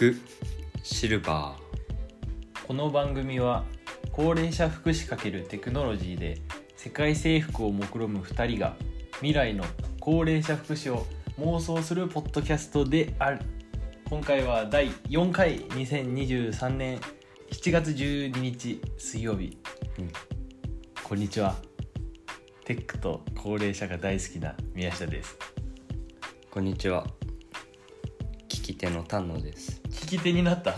福シルバこの番組は高齢者福祉×テクノロジーで世界征服を目論む2人が未来の高齢者福祉を妄想するポッドキャストである。今回は第4回2023年7月12日水曜日、うん。こんにちは。テックと高齢者が大好きな宮下です。ーこんにちは。聞き手の丹野です。聞き手になった。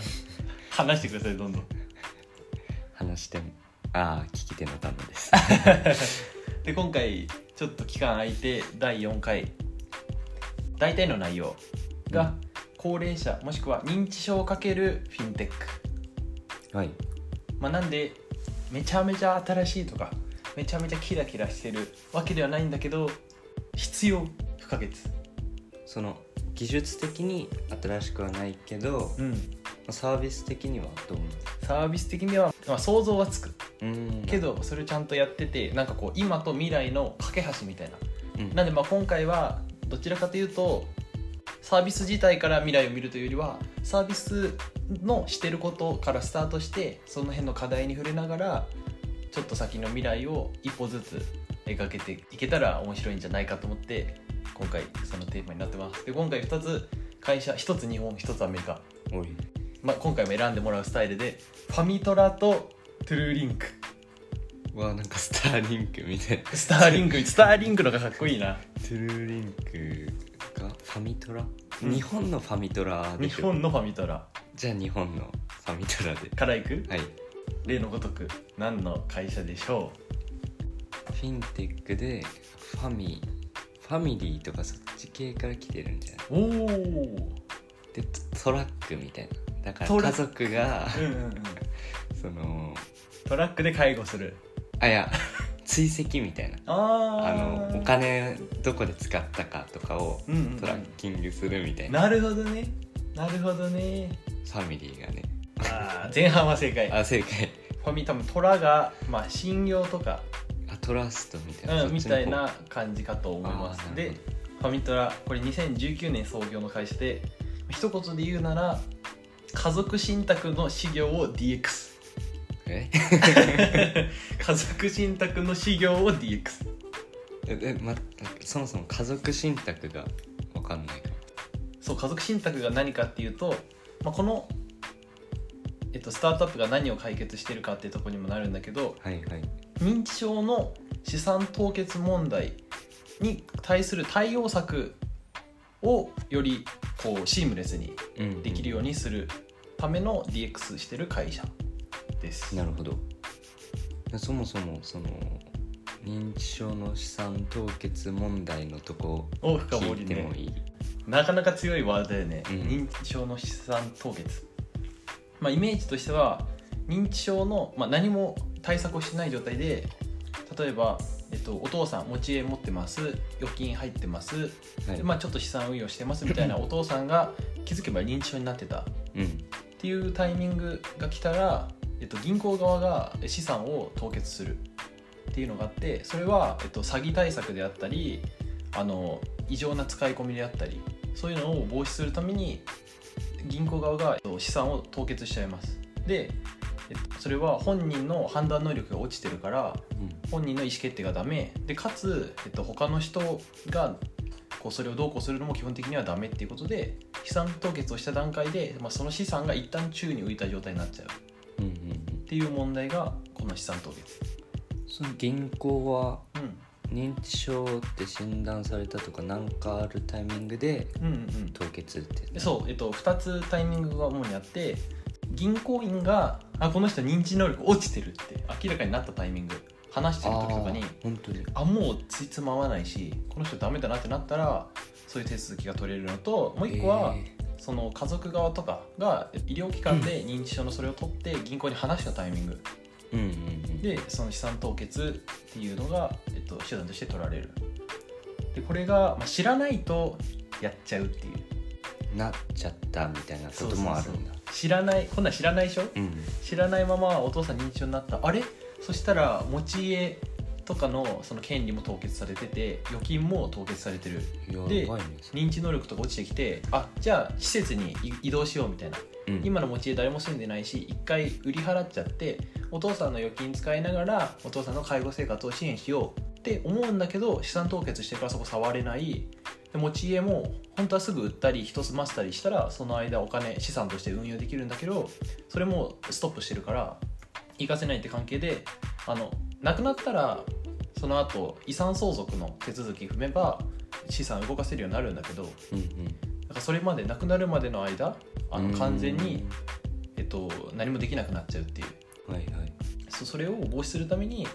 話してくださいどんどん。話してもああ聞き手の丹野です。で今回ちょっと期間空いて第4回。大体の内容が高齢者もしくは認知症をかけるフィンテック、はい。まあ、なんでめちゃめちゃ新しいとかめちゃめちゃキラキラしてるわけではないんだけど必要不可欠。その技術的に新しくはないけどうん。サービス的にはどう？サービス的には、まあ、想像はつく。うん。けどそれちゃんとやっててなんかこう今と未来の架け橋みたいな。うん。なんでまあ今回はどちらかというとサービス自体から未来を見るというよりはサービスのしてることからスタートしてその辺の課題に触れながらちょっと先の未来を一歩ずつ描けていけたら面白いんじゃないかと思って今回そのテーマになってます。で今回2つ会社1つ日本1つアメリカ、おい。まあ、今回も選んでもらうスタイルでファミトラと True Link わなんかスターリンクみたい。なスターリンクスターリンクのがかっこいいな。 True Link がファミトラ、うん。日本のファミトラでしょ？日本のファミトラ。じゃあ日本のファミトラで。からいく？はい。例のごとく何の会社でしょフィンテックでファミファミリーとかそっち系から来てるんじゃない？うおおでトトラックみたいな。だから家族がうんうんうん。そのトラックで介護する。あいや追跡みたいな。ああのお金どこで使ったかとかをうんうんうん。トラッキングするみたいな、なるほどね。なるほどね。ファミリーがね。あー前半は正解。あ正解。ファミ多分トラが、まあ、信用とか、あトラストみたいな、うん、みたいな感じかと思います。でファミトラこれ2019年創業の会社で一言で言うなら家族信託の事業を DX え？家族信託の事業を DX ええまそもそも家族信託が分かんないかもそう家族信託が何かっていうと、まあ、この、えっと、スタートアップが何を解決してるかっていうところにもなるんだけどはいはい認知症の資産凍結問題に対する対応策をよりこうシームレスにうん。できるようにするための DX してる会社です。なるほど。そもそもその認知症の資産凍結問題のとこを深掘聞りてもいい、なかなか強いワードだよね、うん。認知症の資産凍結、まあ、イメージとしては認知症の、まあ、何も対策をしてない状態で例えば、えっと、お父さん持ち家持ってます。預金入ってます、はい。でまあ、ちょっと資産運用してますみたいな お父さんが気づけば認知症になってた。っうん。ていうタイミングが来たら、えっと、銀行側が資産を凍結する。っていうのがあってそれは、えっと、詐欺対策であったりあの異常な使い込みであったりそういうのを防止するために銀行側がえっと資産を凍結しちゃいます。で、えっと、それは本人の判断能力が落ちてるからうん。本人の意思決定がダメ。でかつ、えっと、他の人がこうそれをどうこうするのも基本的にはダメっていうことで資産凍結をした段階で、まあ、その資産が一旦宙に浮いた状態になっちゃう。うんうんうん。っていう問題がこの資産凍結。その銀行はうん。認知症って診断されたとか何かあるタイミングでうんうん凍結ってうんそう、えっと、2つタイミングが主にあって銀行員があこの人認知能力落ちてるって明らかになったタイミング。話してる時とかに本当に。あもうついつまわないしこの人ダメだなってなったらそういう手続きが取れるのともう一個は、えその家族側とかが医療機関で認知症のそれを取って銀行に話したタイミング。ーうんうんうん。でその資産凍結っていうのが、えっと、手段として取られる。でこれが、まあ、知らないとやっちゃうっていう。なっちゃったみたいなこともあるんだ知らないこんなん知らないでしょ？うん。知らないままお父さん認知症になった。あれ？そしたら持ち家とかのその権利も凍結されてて預金も凍結されてる。で認知能力とか落ちてきてあじゃあ施設に移動しようみたいな。うん。今の持ち家誰も住んでないし一回売り払っちゃってお父さんの預金使いながらお父さんの介護生活を支援しようって思うんだけど資産凍結してからそこ触れない。で持ち家も本当はすぐ売ったり人済ませたりしたらその間お金資産として運用できるんだけどそれもストップしてるから行かせないって関係であの亡くなったらその後遺産相続の手続き踏めば資産動かせるようになるんだけどうんうん。だからそれまで亡くなるまでの間あの完全にう、えっと、何もできなくなっちゃうっていう。んはいはい。そそれを防止するために、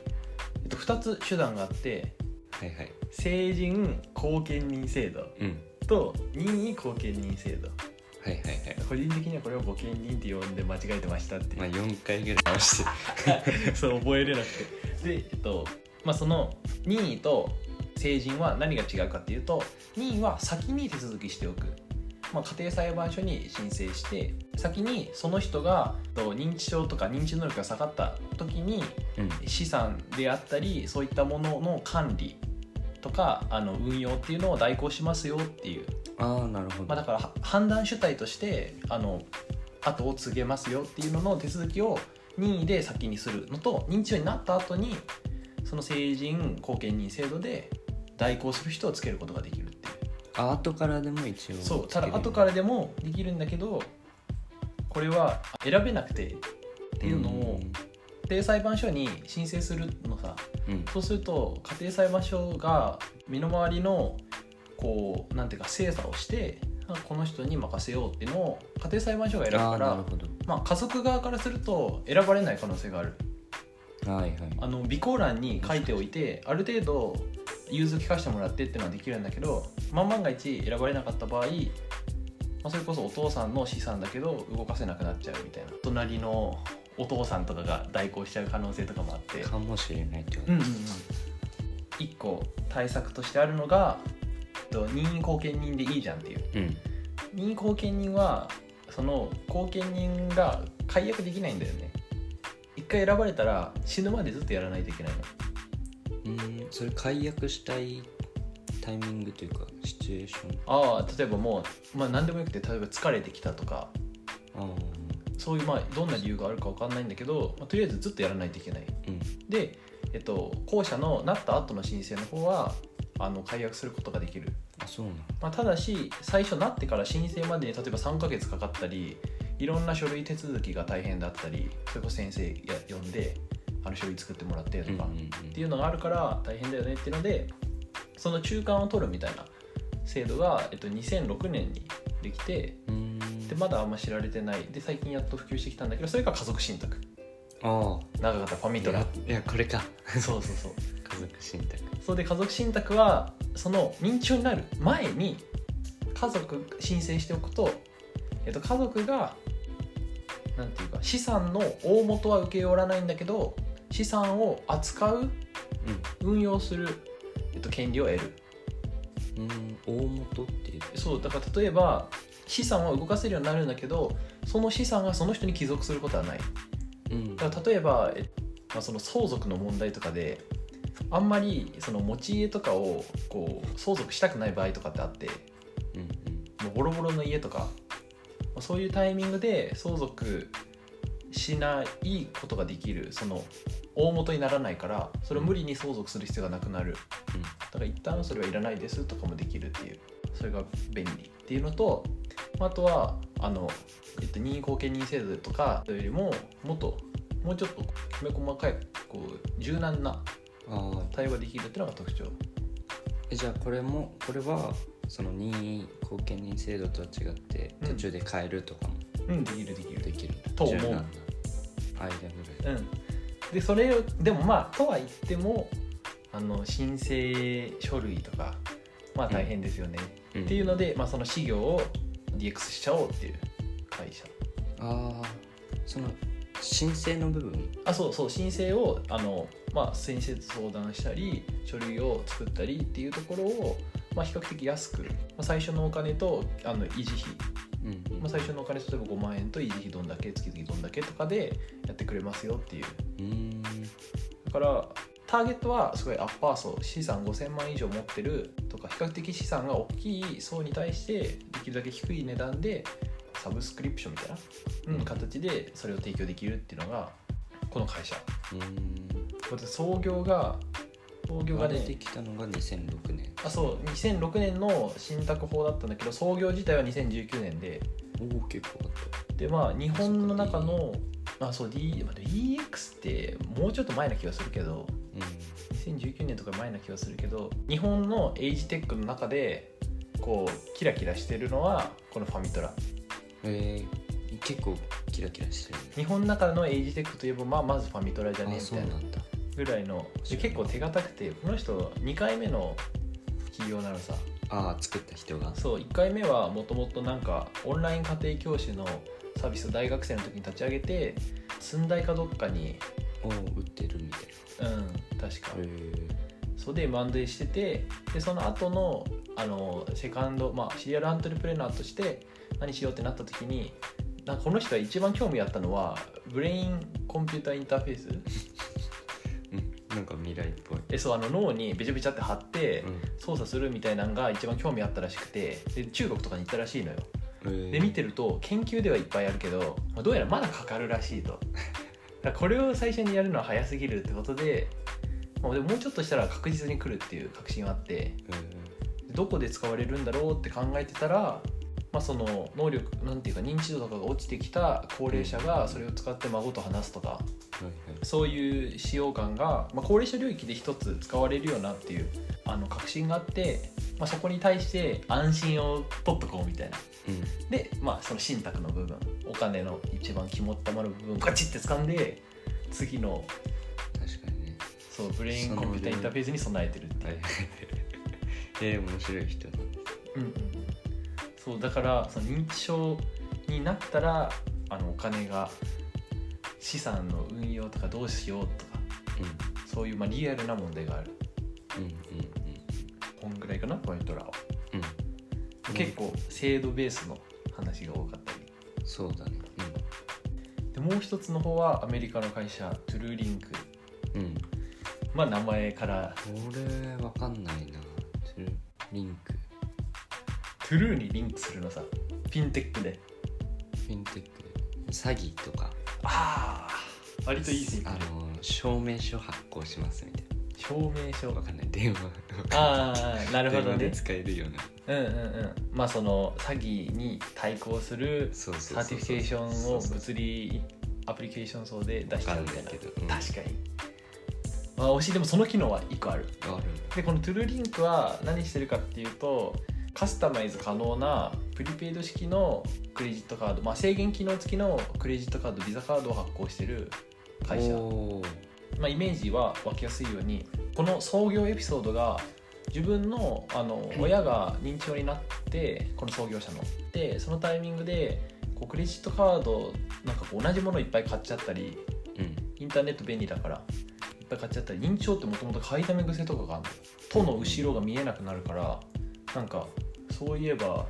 えっと、2つ手段があってはいはい。成人後見人制度。うんと任意後見人制度。はいはいはい。個人的にはこれを後見人って呼んで間違えてましたっていう。まあ4回ぐらい直して。そう覚えれなくて。でえっとまあその任意と成人は何が違うかっていうと任意は先に手続きしておく、まあ、家庭裁判所に申請して先にその人がと認知症とか認知能力が下がった時にうん。資産であったりそういったものの管理とかあの運用っていうのを代行しますよっていう、ああなるほど、まあ、だからは判断主体としてあの後を告げますよっていうのの手続きを任意で先にするのと認知症になった後にその成人後見人制度で代行する人をつけることができるっていう。あ後からでも一応。そう。ただ後からでもできるんだけどこれは選べなくてっていうのを家庭裁判所に申請するのさうん。うんそうすると家庭裁判所が身の回りのこうなんていうか精査をしてあこの人に任せようっていうのを家庭裁判所が選ぶあからまあ、家族側からすると選ばれない可能性がある。はいはい。あの備考欄に書いておいてある程度融通聞かせてもらってっていうのはできるんだけど万万が一選ばれなかった場合、まあ、それこそお父さんの資産だけど動かせなくなっちゃうみたいな。隣のお父さんとかが代行しちゃう可能性とかもあって。かもしれないってことうんうんうん、1個対策としてあるのがえっと任意後見人でいいじゃんっていう。うん。任意後見人はその後見人が解約できないんだよね。一回選ばれたら死ぬまでずっとやらないといけないの。うん。それ解約したいタイミングというかシチュエーション？ああ例えばもう、まあ、何でもよくて例えば疲れてきたとかそういうまあどんな理由があるか分かんないんだけど、まあ、とりあえずずっとやらないといけない。うん。で、えっと、後者のなった後の申請の方はあの解約することができる。あそうなのまあ、ただし最初なってから申請までに例えば3ヶ月かかったりいろんな書類手続きが大変だったりそれこそ先生や呼んであの書類作ってもらってとか、っていうのがあるから大変だよねっていうのでその中間を取るみたいな制度が、えっと、2006年にできてうんうんでまだあんま知られてない。で最近やっと普及してきたんだけどそれが家族信託。あ長かったファミトラ。あいやこれか。そうそうそう。家族信託。そうで家族信託はその認知症になる前に家族申請しておくと、えっと、家族がなんていうか資産の大元は受け負わないんだけど資産を扱う運用する、えっと、権利を得る。うんうん大元っていう。そうだから例えば資産は動かせるようになるんだけどその資産がその人に帰属することはない。うん。だから例えば、えまあ、その相続の問題とかであんまりその持ち家とかをこう相続したくない場合とかってあってうんうん。もうボロボロの家とかまあそういうタイミングで相続しないことができるその大元にならないからそれを無理に相続する必要がなくなる。だから一旦それはいらないですとかもできるっていうそれが便利っていうのとまああとはあの、えっと、任意後見人制度とかよりももっともうちょっときめ細かいこう柔軟な対話できるっていうのが特徴。えじゃあこれもこれはその任意後見人制度とは違ってうん。途中で変えるとかも？うんできるできる。できる、と思う。間ぐらいうん。でそれをでもまあとは言ってもあの申請書類とかまあ大変ですよね、うん。っていうので、まあ、その事業を DX しちゃおうっていう会社。ああその申請の部分？あそうそう申請をあの、まあ、先生と相談したり書類を作ったりっていうところを、まあ、比較的安く、まあ、最初のお金とあの維持費、うんうん。まあ、最初のお金例えば5万円と維持費どんだけ月々どんだけとかでやってくれますよっていう。うーん。だからターゲットはすごいアッパー層資産5000万以上持ってるとか比較的資産が大きい層に対してできるだけ低い値段でサブスクリプションみたいな、うん。うん形でそれを提供できるっていうのがこの会社。うーん創業が創業がが出てねきたのが2006年あそう2006年の信託法だったんだけど創業自体は2019年で。おお結構あっでまあ日本の中のあそう D まあ DX ってもうちょっと前な気がするけどた2019年とか前な気がするけど日本のエイジテックの中でこうキラキラしてるのはこのファミトラ。うんえー、結構キラキラしてる。日本の中のエイジテックといえば、まあ、まずファミトラじゃねえあみたいなぐらいので結構手堅くてこの人2回目の企業なのさ。ああ作った人が。そう1回目はもともとなんかオンライン家庭教師のサービスを大学生の時に立ち上げて寸大かどっかにおお売ってるみたいうん確か。なへえそれでマンデーしててでその後のあのセカンド、まあ、シリアルアントレプレナーとして何しようってなった時になんかこの人が一番興味あったのはブレインコンピューターインターフェース。うんなんか未来っぽい。えそうあの脳にべちゃべちゃって貼ってうん。操作するみたいなのが一番興味あったらしくてで中国とかに行ったらしいのよ。で見てると研究ではいっぱいあるけどまあどうやらまだかかるらしいと。だこれを最初にやるのは早すぎるってことで,、まあ、でももうちょっとしたら確実に来るっていう確信はあって。へどこで使われるんだろうって考えてたら、まあ、その能力なんていうか認知度とかが落ちてきた高齢者がそれを使って孫と話すとかーはいはい。そういう使用感が、まあ、高齢者領域で一つ使われるよなっていうあの確信があって、まあ、そこに対して安心を取っとこうみたいな。うん。で、まあ、その信託の部分お金の一番肝っ玉の部分をガチって掴んで次の確かにね。そうブレインコンピューターインターフェースに備えてるっていうえー、面白い人なんです。うん。うんそうだからその認知症になったらあのお金が資産の運用とかどうしようとかそういうまあリアルな問題がある。うんうんうん。こんぐらいかな？ファミトラはうん。うん結構制度ベースの話が多かったり。そうだね。でもう一つの方はアメリカの会社 True Link。うんうん。まあ名前から。これわかんないなリンク。 True にリンクするのさ。フィンテックで。フィンテック詐欺とか。ああ割といい線いってあるの証明書発行しますみたい証明書？なわかんない電話ああなるほどね。電話で使えるような。うんうんうん。まあその詐欺に対抗するそうそうそう certification を物理アプリケーション層で出しちゃうみたいな。確かに。まあ惜しいでもその機能は1個ある。あるでこの True Link は何してるかっていうとカスタマイズ可能なプリペイド式のクレジットカード、まあ、制限機能付きのクレジットカードビザカードを発行してる会社、まあ、イメージは湧きやすいようにこの創業エピソードが自分のあの 親が認知症になってこの創業者の。でそのタイミングでこうクレジットカードなんかこう同じものいっぱい買っちゃったりうん。インターネット便利だからぱい買っちゃったり認知症ってもともと買いだめ癖とかがあるのとの後ろが見えなくなるからなんかそういえば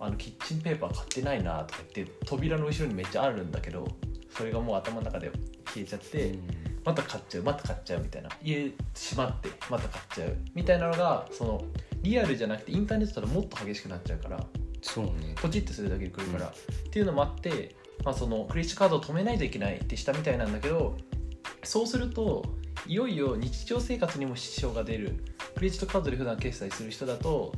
あのキッチンペーパー買ってないなとか言って扉の後ろにめっちゃあるんだけどそれがもう頭の中で消えちゃって、また買っちゃうまた買っちゃうみたいな。家閉まってまた買っちゃう。みたいなのがそのリアルじゃなくてインターネットだともっと激しくなっちゃうからそうね。ポチッとするだけで来るから、うん。っていうのもあって、まあ、そのクレジットカードを止めないといけないってしたみたいなんだけどそうするといよいよ日常生活にも支障が出る。クレジットカードで普段決済する人だと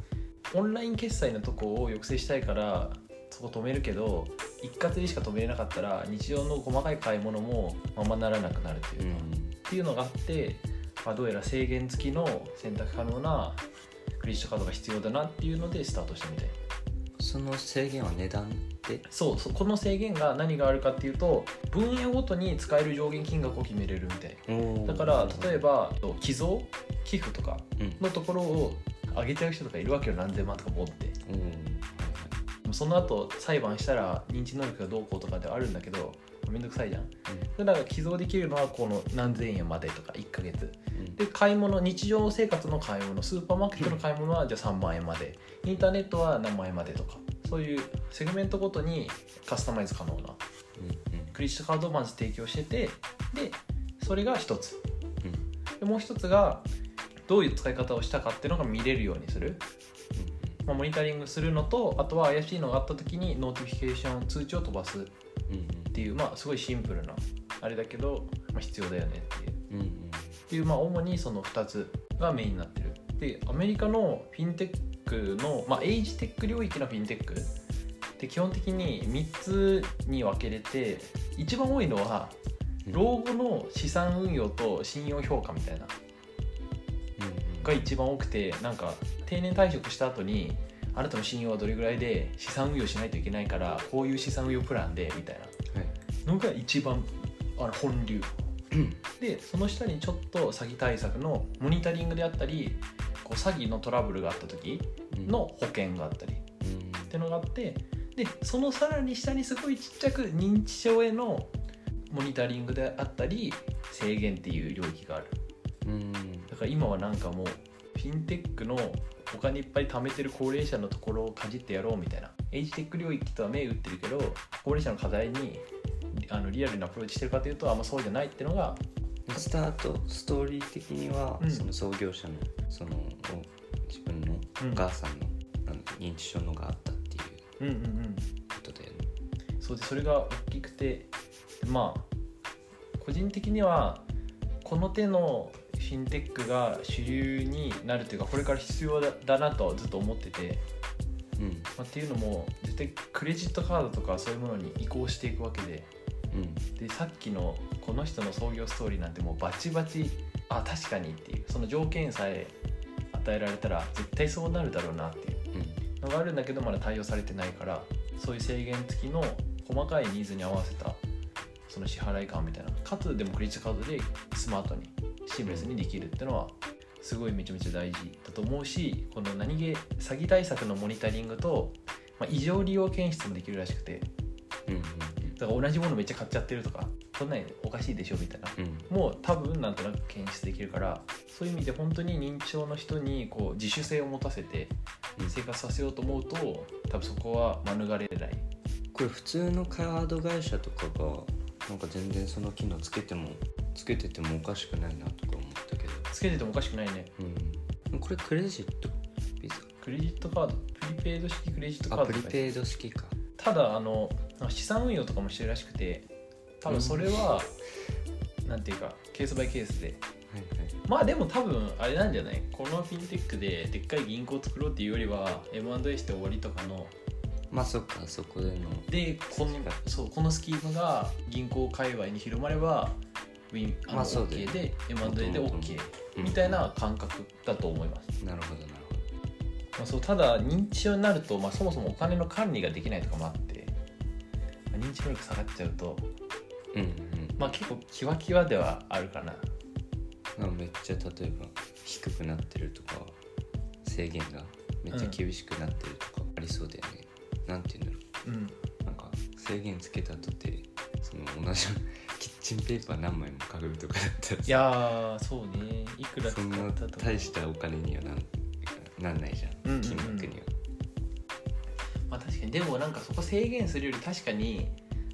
オンライン決済のとこを抑制したいからそこ止めるけど一括でしか止めれなかったら日常の細かい買い物もままならなくなるというか、っていうのがあって、まあ、どうやら制限付きの選択可能なクレジットカードが必要だなっていうのでスタートしたみたいその制限は値段でそうそうこの制限が何があるかっていうと分野ごとに使える上限金額を決めれるみたい。だから例えば寄贈？寄付とかうん。のところを上げちゃう人とかいるわけよ何千万とか持って。その後裁判したら認知能力がどうこうとかではあるんだけどめんどくさいじゃん。だから寄贈できるのはこの何千円までとか1ヶ月。うん。で買い物日常生活の買い物スーパーマーケットの買い物はじゃあ3万円まで。インターネットは何万円までとか。そういうセグメントごとにカスタマイズ可能な。うんうん。クレジットカードをまず提供しててでそれが一つ。でもう一つがどういう使い方をしたかっていうのが見れるようにする、まあ、モニタリングするのとあとは怪しいのがあった時に notification 通知を飛ばすっうんうん。ていうまあすごいシンプルなあれだけど、まあ、必要だよねっていう。うんうん。っていう、まあ、主にその2つがメインになってる。でアメリカのフィンテックの、まあ、エイジテック領域のフィンテック。って基本的に3つに分けれて一番多いのはうん。老後の資産運用と信用評価みたいな。うんが一番多くてなんか定年退職した後にあなたの信用はどれぐらいで資産運用しないといけないからこういう資産運用プランでみたいはい。なのが一番あの本流。でその下にちょっと詐欺対策のモニタリングであったりこう詐欺のトラブルがあった時うん。の保険があったり。っうん。ていうのがあってでそのさらに下にすごいちっちゃく認知症へのモニタリングであったり制限っていう領域がある。うん。だから今はなんかもうフィンテックのお金いっぱい貯めてる高齢者のところをかじってやろうみたいな。エイジテック領域とは目打ってるけど高齢者の課題にあのリアルにアプローチしてるかというとあんまそうじゃないっていうのが。スタートストーリー的には、うん。その創業者のそのお自分のうん。お母さんの、なんだ認知症のがあったっていう。うんうんうん。ことだよね。そうでそれが大きくてまあ個人的にはこの手のフィンテックが主流になるというかこれから必要だだなとはずっと思ってて、うん。まあ、っていうのも絶対クレジットカードとかそういうものに移行していくわけでうん。でさっきのこの人の創業ストーリーなんてもうバチバチあ確かにっていうその条件さえ与えられたら絶対そうなるだろうなっていううん。のがあるんだけどまだ対応されてないからそういう制限付きの細かいニーズに合わせたその支払い感みたいなかつでもクレジットカードでスマートにシームレスにできるっていうのはすごいめちゃめちゃ大事だと思うしこの何気詐欺対策のモニタリングと、まあ、異常利用検出もできるらしくて。うんうんだから同じものめっちゃ買っちゃってるとかこんなんおかしいでしょみたいな。うん。もう多分なんとなく検出できるからそういう意味で本当に認知症の人にこう自主性を持たせてうん。生活させようと思うと多分そこは免れない。これ普通のカード会社とかがなんか全然その機能つけてもつけててもおかしくないなとか思ったけど、つけててもおかしくないね。うん、これクレジット？ビザ？クレジットカード？プリペイド式クレジットカーあドとか。プリペイド式か。ただあの資産運用とかもしてるらしくて多分それは、なんていうかケースバイケースで。はいはい。まあでも多分あれなんじゃない？このフィンテックででっかい銀行を作ろうっていうよりは M&A して終わりとかの。まあそっかそこでの。でこのそうこのスキームが銀行界隈に広まればウィンあの、まあそうだよ OK で M&A で OK うん。みたいな感覚だと思います、なるほどなるほまあ、そうただ認知症になると、まあ、そもそもお金の管理ができないとかもあって、まあ認知能力下がっちゃうと、どうんうん。まあ、結構キワキワではあるかな。まあめっちゃ例えば低くなってるとか制限がめっちゃ厳しくなってるとかありそうだよね、なんて言うんだろう。ん。うなんか制限つけたとてその同じキッチンペーパー何枚も買うとかだったらいやーそうね。いくら使そんな大したお金にはなんなんないじゃん、金額には。まあ確かにでもなんかそこ制限するより確かに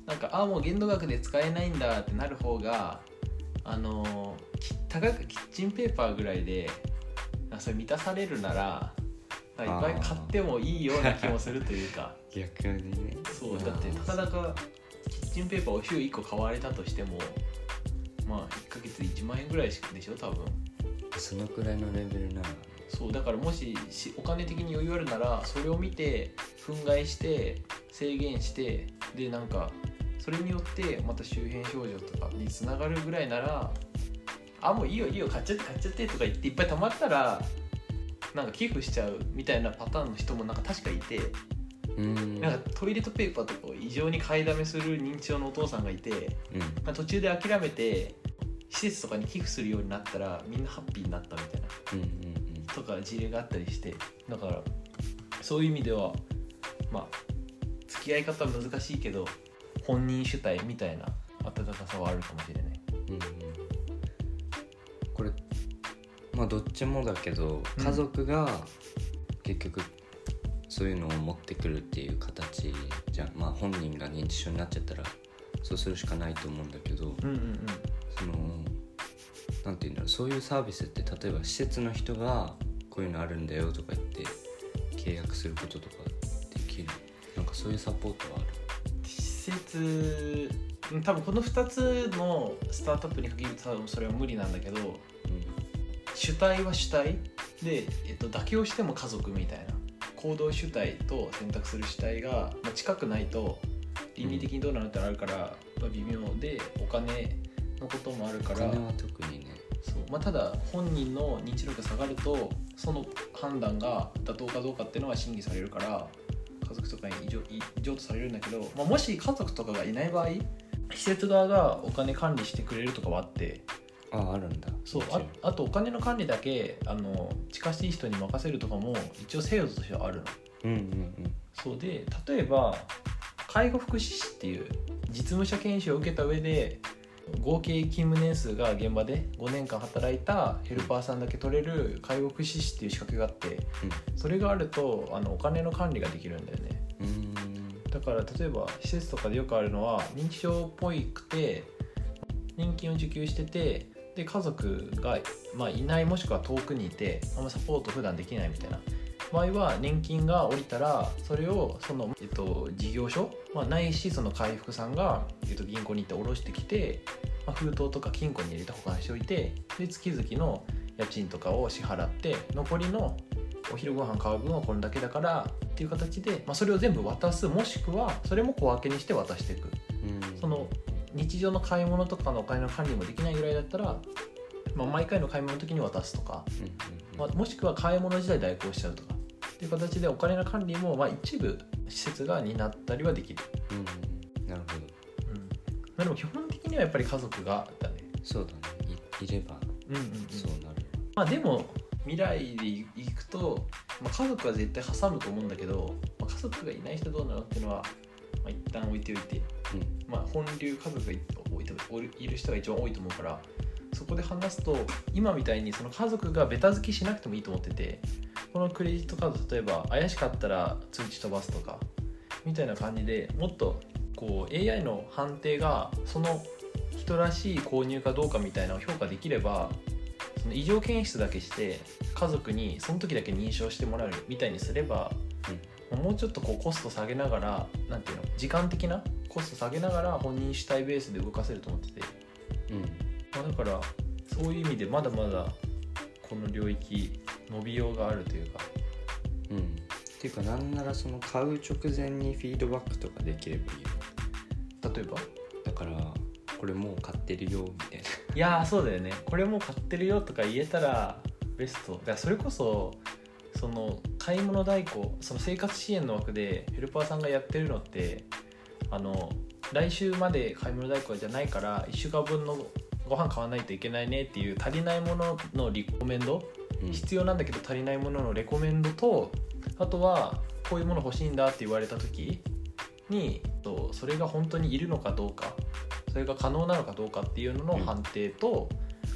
なんかああもう限度額で使えないんだってなる方があのーきたかがキッチンペーパーぐらいであそれ満たされるならいっぱい買ってもいいような気もするというか。逆にね。そうだってたかだかキッチンペーパーを週1個買われたとしてもまあ1ヶ月1万円ぐらいでしょ多分。そのくらいのレベルならそうだからもししお金的に余裕あるならそれを見て憤慨して制限してでなんかそれによってまた周辺症状とかにつながるぐらいならあもういいよいいよ買っちゃって買っちゃってとか言っていっぱい貯まったらなんか寄付しちゃうみたいなパターンの人もなんか確かいて、うんなんかトイレットペーパーとかを異常に買いだめする認知症のお父さんがいて、うん。まあ、途中で諦めて施設とかに寄付するようになったらみんなハッピーになったみたいなうんうん。とか事例があったりしてだからそういう意味ではまあ付き合い方は難しいけど本人主体みたいな温かさはあるかもしれない。うんうん。これまあどっちもだけどうん。家族が結局そういうのを持ってくるっていう形じゃん。まあ本人が認知症になっちゃったらそうするしかないと思うんだけどうんうんそのなんていうんだろう。そういうサービスって例えば施設の人がこういうのあるんだよとか言って契約することとかできる。なんかそういうサポートはある？施設うん多分この2つのスタートアップに限ると多分それは無理なんだけど主体は主体で、えっと、妥協しても家族みたいな行動主体と選択する主体が、まあ、近くないと倫理的にどうなるってのあるから、まあ、微妙でお金のこともあるから。お金は特にね。そう、まあ、ただ本人の認知力が下がるとその判断が妥当かどうかっていうのは審議されるから家族とかに異常異常とされるんだけど、まあ、もし家族とかがいない場合施設側がお金管理してくれるとかはあってああるんだ。そうああとお金の管理だけあの近しい人に任せるとかも一応制度としてはあるの。うんうんそうで例えば介護福祉士っていう実務者研修を受けた上で合計勤務年数が現場で5年間働いたヘルパーさんだけ取れる介護福祉士っていう資格があってそれがあるとあのお金の管理ができるんだよね。だから例えば施設とかでよくあるのは認知症っぽいくて年金を受給しててで家族が、まあ、いないもしくは遠くにいてあんまサポート普段できないみたいな場合は年金が下りたらそれをその、えっと、事業所、まあ、ないしその回復さんが、えっと、銀行に行って下ろしてきて、まあ、封筒とか金庫に入れて保管しておいてで月々の家賃とかを支払って残りのお昼ご飯買う分はこれだけだからっていう形で、まあ、それを全部渡すもしくはそれも小分けにして渡していく。うん。その日常の買い物とかのお金の管理もできないぐらいだったら、まあ、毎回の買い物の時に渡すとか、うんうんうん。まあ、もしくは買い物自体代行しちゃうとかっていう形でお金の管理もまあ一部施設が担ったりはできる、うんうん。なるほど。うん。まあ、でも基本的にはやっぱり家族がだね。そうだね。いいれば。うんうん、そうなるまあでも未来でいくと、まあ、家族は絶対挟むと思うんだけど、まあ、家族がいない人どうなのっていうのは、まあ、一旦置いておいて、うん。まあ、本流家族がい置いておいいる人が一番多いと思うからそこで話すと今みたいにその家族がベタ付きしなくてもいいと思っててこのクレジットカード例えば怪しかったら通知飛ばすとかみたいな感じでもっとこう AI の判定がその人らしい購入かどうかみたいなのを評価できればその異常検出だけして家族にその時だけ認証してもらうみたいにすれば、もうちょっとこうコスト下げながらなんていうの時間的なコスト下げながら本人主体ベースで動かせると思ってて、うん。まあ、だからそういう意味でまだまだこの領域伸びようがあるというか。うん。っていうかなんならその買う直前にフィードバックとかできればいいよ例えば？だからこれもう買ってるよみたいな。いやーそうだよね。これもう買ってるよとか言えたらベスト。だからそれこそその買い物代行その生活支援の枠でヘルパーさんがやってるのってあの来週まで買い物代行じゃないから1週間分のご飯買わないといけないねっていう足りないもののリコメンドうん。必要なんだけど足りないもののレコメンドとあとはこういうもの欲しいんだって言われた時にとそれが本当にいるのかどうかそれが可能なのかどうかっていうのの判定と、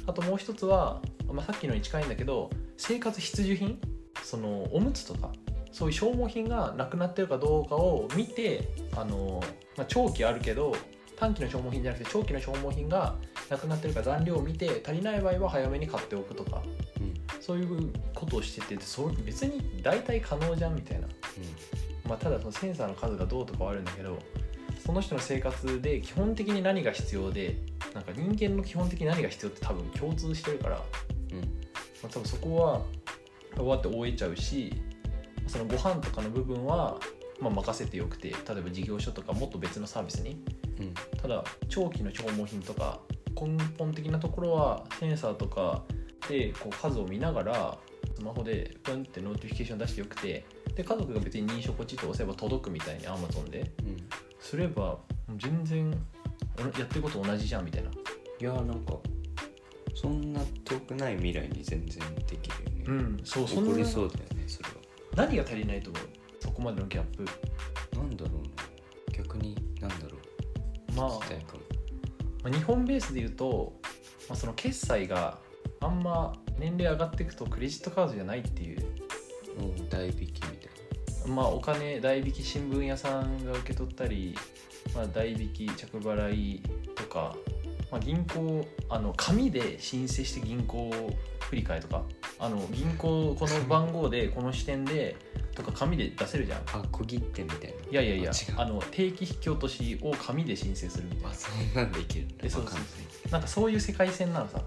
あともう一つは、まあ、さっきのに近いんだけど生活必需品そのおむつとかそういう消耗品がなくなってるかどうかを見てあの、まあ、長期あるけど短期の消耗品じゃなくて長期の消耗品がなくなってるか残量を見て足りない場合は早めに買っておくとかうん。そういうことをしててそれ別に大体可能じゃんみたいな、まあ、ただそのセンサーの数がどうとかはあるんだけどその人の生活で基本的に何が必要でなんか人間の基本的に何が必要って多分共通してるから、うんうん。まあ、多分そこは終わって終えちゃうしそのご飯とかの部分は、まあ、任せてよくて例えば事業所とかもっと別のサービスに。うん。ただ長期の消耗品とか根本的なところはセンサーとかでこう数を見ながらスマホでプンって notification 出してよくてで家族が別に認証ポチッと押せば届くみたいに Amazon で。うん。すれば全然おやってること同じじゃんみたいな。いやーなんかそんな遠くない未来に全然できるよね、んそう起こりそうだよねそれは。何が足りないと思う？そこまでのギャップ。なんだろうな逆になんだろう。まあ。聞きたいかも。まあ日本ベースで言うと、まあ、その決済があんま年齢上がっていくとクレジットカードじゃないっていう。もう代引きみたいまあ、お金代引き新聞屋さんが受け取ったり、まあ、代引き着払いとかまあ、銀行あの紙で申請して銀行振り替えとかあの銀行この番号でこの支店でとか紙で出せるじゃん。あ小切手みたいな。いやいやいやあの定期引き落としを紙で申請するみたいな。あそんなんでいけるんだ。えそうそうわかんなんかそういう世界線なのさ、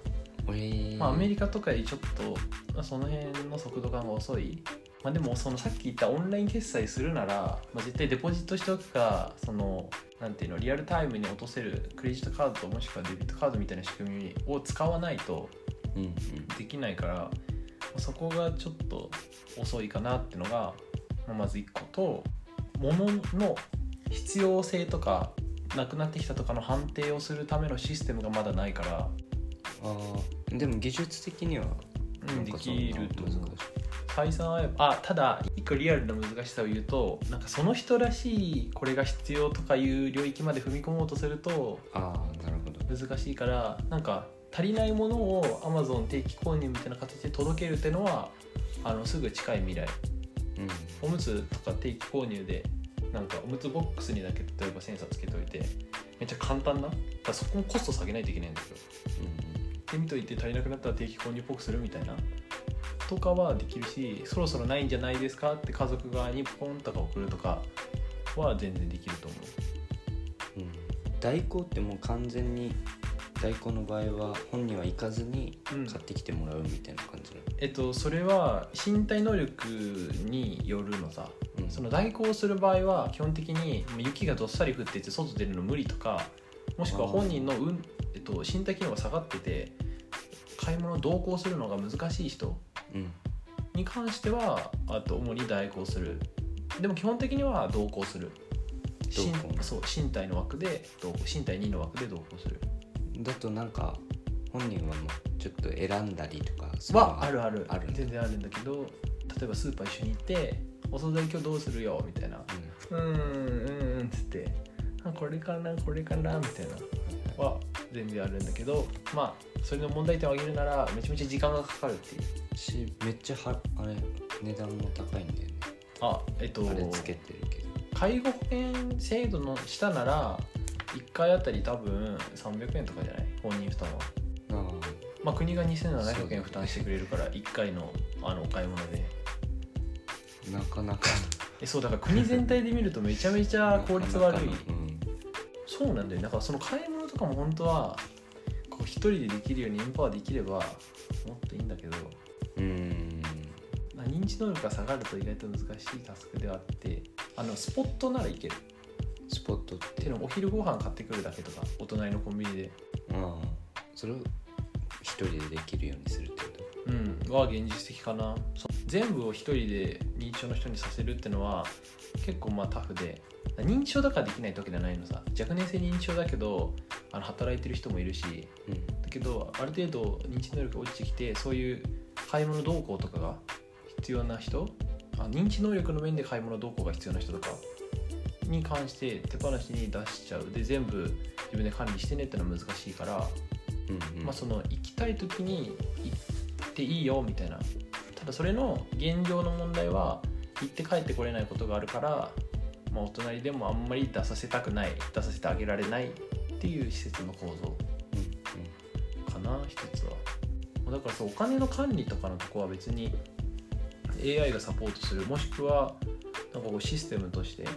えー。まあ、アメリカとかよりちょっとまあその辺の速度感が遅い、まあ、でもそのさっき言ったオンライン決済するなら、まあ、絶対デポジットしておくかそのなんていうのリアルタイムに落とせるクレジットカードもしくはデビットカードみたいな仕組みを使わないとうんうん。できないからまあそこがちょっと遅いかなっていうのが、まあまず1個と物の必要性とかなくなってきたとかの判定をするためのシステムがまだないから。あー。でも技術的にはうんできると思う難しい採算はあただ一個リアルな難しさを言うとなんかその人らしいこれが必要とかいう領域まで踏み込もうとするとああなるほど。難しいからなんか足りないものを Amazon 定期購入みたいな形で届けるっていうのはあのすぐ近い未来。うん。おむつとか定期購入でなんかおむつボックスにだけ例えばセンサーつけておいてめっちゃ簡単な？だそこもコスト下げないといけないんだけどで見といて足りなくなったら定期購入っぽくするみたいなとかはできるしそろそろないんじゃないですかって家族側にポンとか送るとかは全然できると思う。んうん。代行ってもう完全に代行の場合は本人は行かずにう、うん。買ってきてもらうみたいな感じなの？えっとそれは身体能力によるのさ。うん。その代行する場合は基本的に雪がどっさり降ってて外出るの無理とかもしくは本人の、うんえっと、身体機能が下がってて買い物同行するのが難しい人うんに関してはあと主に代行する。でも基本的には同行する。身同行。そう身体の枠で身体2の枠で同行する。だとなんか本人はもうちょっと選んだりとかはあるある。ある全然あるんだけど例えばスーパー一緒に行って「お惣菜今日どうするよ」みたいな。うん「うんうんうん」っつってあ「これかなこれかな」みたいな。は全然あるんだけどまあそれの問題点を挙げるならめちゃめちゃ時間がかかるっていう。しめっちゃはあれ値段も高いんだよね。あえっとあれつけてるけど。介護保険制度の下なら1回あたり多分300円とかじゃない？本人負担は、あまあ、国が2700円負担してくれるから1回のあのお買い物で。あなかなか。えそうだから国全体で見るとめちゃめちゃ効率悪い。うん。そうなんだよだからその買い物とかも本当はこう一人でできるようにエンパワーできればもっといいんだけどうーん。まあ認知能力が下がると意外と難しいタスクではあってあのスポットならいける。スポットっっていうのもお昼ご飯買ってくるだけとかお隣のコンビニで。ああ。それを一人でできるようにするってこうん。は現実的かな。全部を一人で認知症の人にさせるってのは結構まあタフで。認知症だからできないってわけじゃないのさ。若年性認知症だけどあの働いてる人もいるしとうん。だけどある程度認知能力が落ちてきてそういう買い物動向とかが必要な人あ認知能力の面で買い物動向が必要な人とかに関して手放しに出しちゃう。で全部自分で管理してねってのは難しいから、うんうん。まあ、その行きたい時に行っていいよみたいな。ただそれの現状の問題は行って帰ってこれないことがあるから、まあ、お隣でもあんまり出させたくない出させてあげられないっていう施設の構造うん。かな一つは。だからそうお金の管理とかのとこは別に AI がサポートする。もしくはなんかこうシステムとして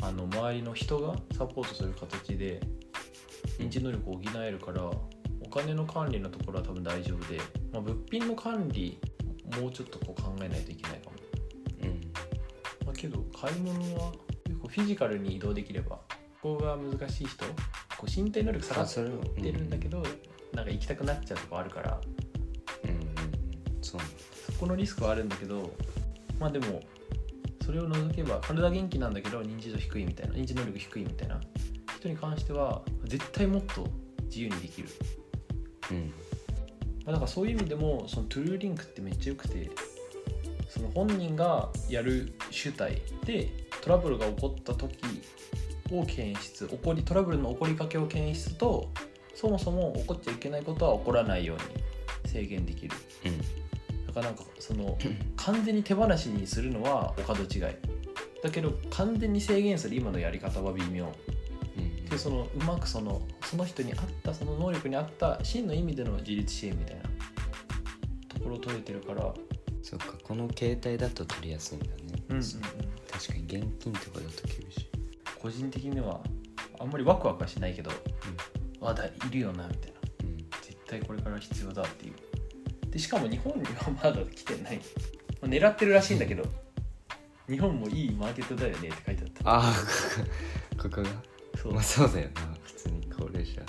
あの周りの人がサポートする形で認知能力を補えるからお金の管理のところは多分大丈夫で、まあ、物品の管理もうちょっとこう考えないといけないかも、うんうん。まあ、けど買い物は結構フィジカルに移動できればここが難しい人こう身体能力下がってるんだけど、なんか行きたくなっちゃうとかあるから。うんそうそこのリスクはあるんだけどまあでもそれを除けば体元気なんだけど認知度低いみたいな認知能力低いみたいな人に関しては絶対もっと自由にできる、うん。まあ、だからそういう意味でもそのトゥルーリンクってめっちゃ良くてその本人がやる主体でトラブルが起こった時を検出起こりトラブルの起こりかけを検出とそもそも起こっちゃいけないことは起こらないように制限できる。うんだからなんかその完全に手放しにするのはお門違い。だけど完全に制限する今のやり方は微妙。うん。でそのうまくそのその人に合ったその能力に合った真の意味での自立支援みたいな。ところを取れてるから、そっかこの携帯だと取りやすいんだね、確かに現金とかだと厳しい個人的にはあんまりワクワクはしないけど、まだいるよなみたいな。うん。絶対これから必要だっていう。でしかも日本にはまだ来てない。まあ狙ってるらしいんだけど日本もいいマーケットだよねって書いてあった。ああここが？そう。まあそうだよな。普通に高齢者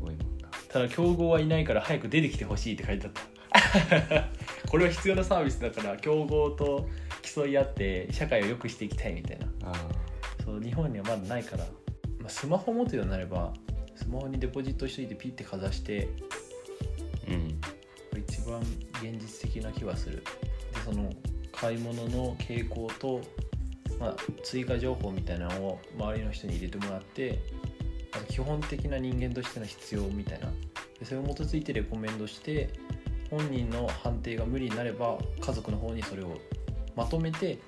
多いもんなただ競合はいないから早く出てきてほしいって書いてあった。これは必要なサービスだから競合と競い合って社会を良くしていきたいみたいな日本にはまだないから、まあ、スマホ持つようになればスマホにデポジットしといてピッてかざしてあうん。一番現実的な気はする。でその買い物の傾向と、まあ、追加情報みたいなのを周りの人に入れてもらって基本的な人間としての必要みたいな。でそれを基づいてレコメンドして本人の判定が無理になれば家族の方にそれをまとめて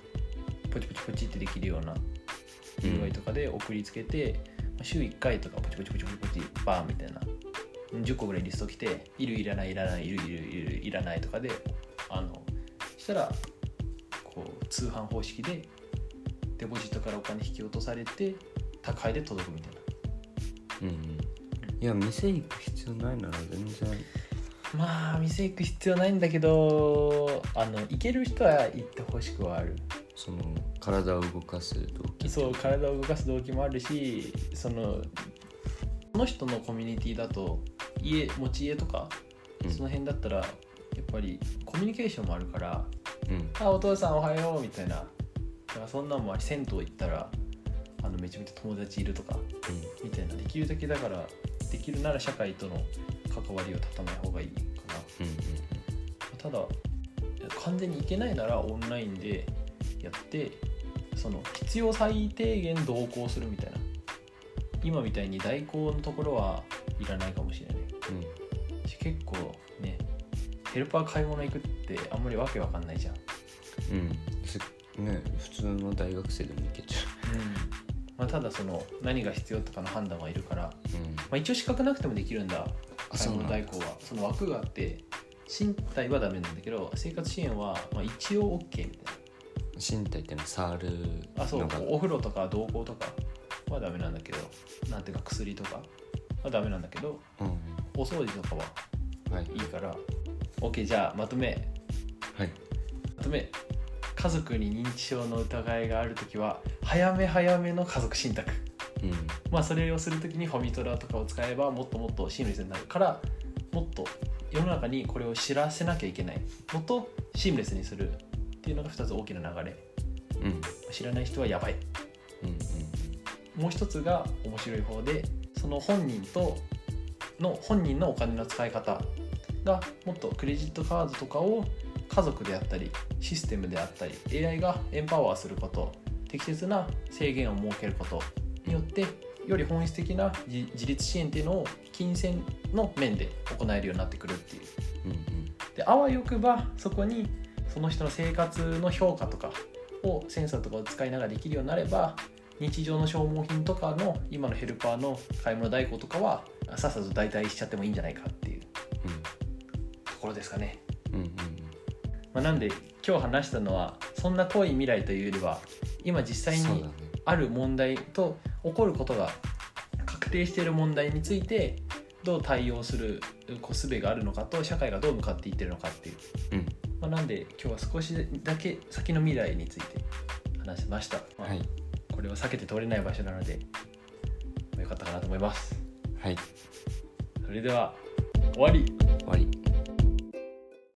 ポチポチポチってできるような UI とかで送りつけて、まあ週1回とかポチポチポチポチポチバーンみたいな。10個ぐらいリスト来ているいらないいらないいるいるいるいらないとかであのしたらこう通販方式でデポジットからお金引き落とされて宅配で届くみたいなうんうんいや店行く必要ないなら全然まあ店行く必要ないんだけどあの行ける人は行ってほしくはあるその体を動かす動機。そう体を動かす動機もあるしそのその人のコミュニティだと家持ち家とかうん。その辺だったらやっぱりコミュニケーションもあるからうん「あお父さんおはよう」みたいなだからそんなんもあり銭湯行ったらあのめちゃめちゃ友達いるとかみたいなできるだけだからできるなら社会との関わりを断たない方がいいかな。うんうん。ただ完全に行けないならオンラインでやってその必要最低限同行するみたいな。今みたいに代行のところはいらないかもしれない。うん。し結構ねヘルパー買い物行くってあんまりわけわかんないじゃん。うん。ね普通の大学生でも行けちゃまあ、ただその何が必要とかの判断はいるから、ううん。まあ、一応資格なくてもできるんだ。あ買い物代行は。その枠があって身体はダメなんだけど生活支援はまあ一応 OK みたい身体ってのは触るなあそうお風呂とか同行とかはダメなんだけどなんていうか薬とかはダメなんだけどうん。うんお掃除とかははい。いいから OK じゃあまとめ。はい。まとめ。家族に認知症の疑いがある時は早め早めの家族信託。うん。まあそれをする時にファミトラとかを使えばもっともっとシームレスになるからもっと世の中にこれを知らせなきゃいけない。もっとシームレスにするっていうのが2つ大きな流れ。うん。知らない人はやばい。うんうん。もう一つが面白い方でその本人との本人のお金の使い方がもっとクレジットカードとかを家族であったりシステムであったり AI がエンパワーすること適切な制限を設けることによってより本質的な自自立支援っていうのを金銭の面で行えるようになってくるっていう。うんうん。であわよくばそこにその人の生活の評価とかをセンサーとかを使いながらできるようになれば日常の消耗品とかの今のヘルパーの買い物代行とかはさっさと代替しちゃってもいいんじゃないかっていうところですかね、うん。うんまあ、なんで今日話したのはそんな遠い未来というよりは今実際にある問題と起こることが確定している問題についてどう対応するこう術があるのかと社会がどう向かっていってるのかっていう。うんまあ、なんで今日は少しだけ先の未来について話しました、まあはい。これは避けて通れない場所なのでまあよかったかなと思います。はい。それでは終わり。終わり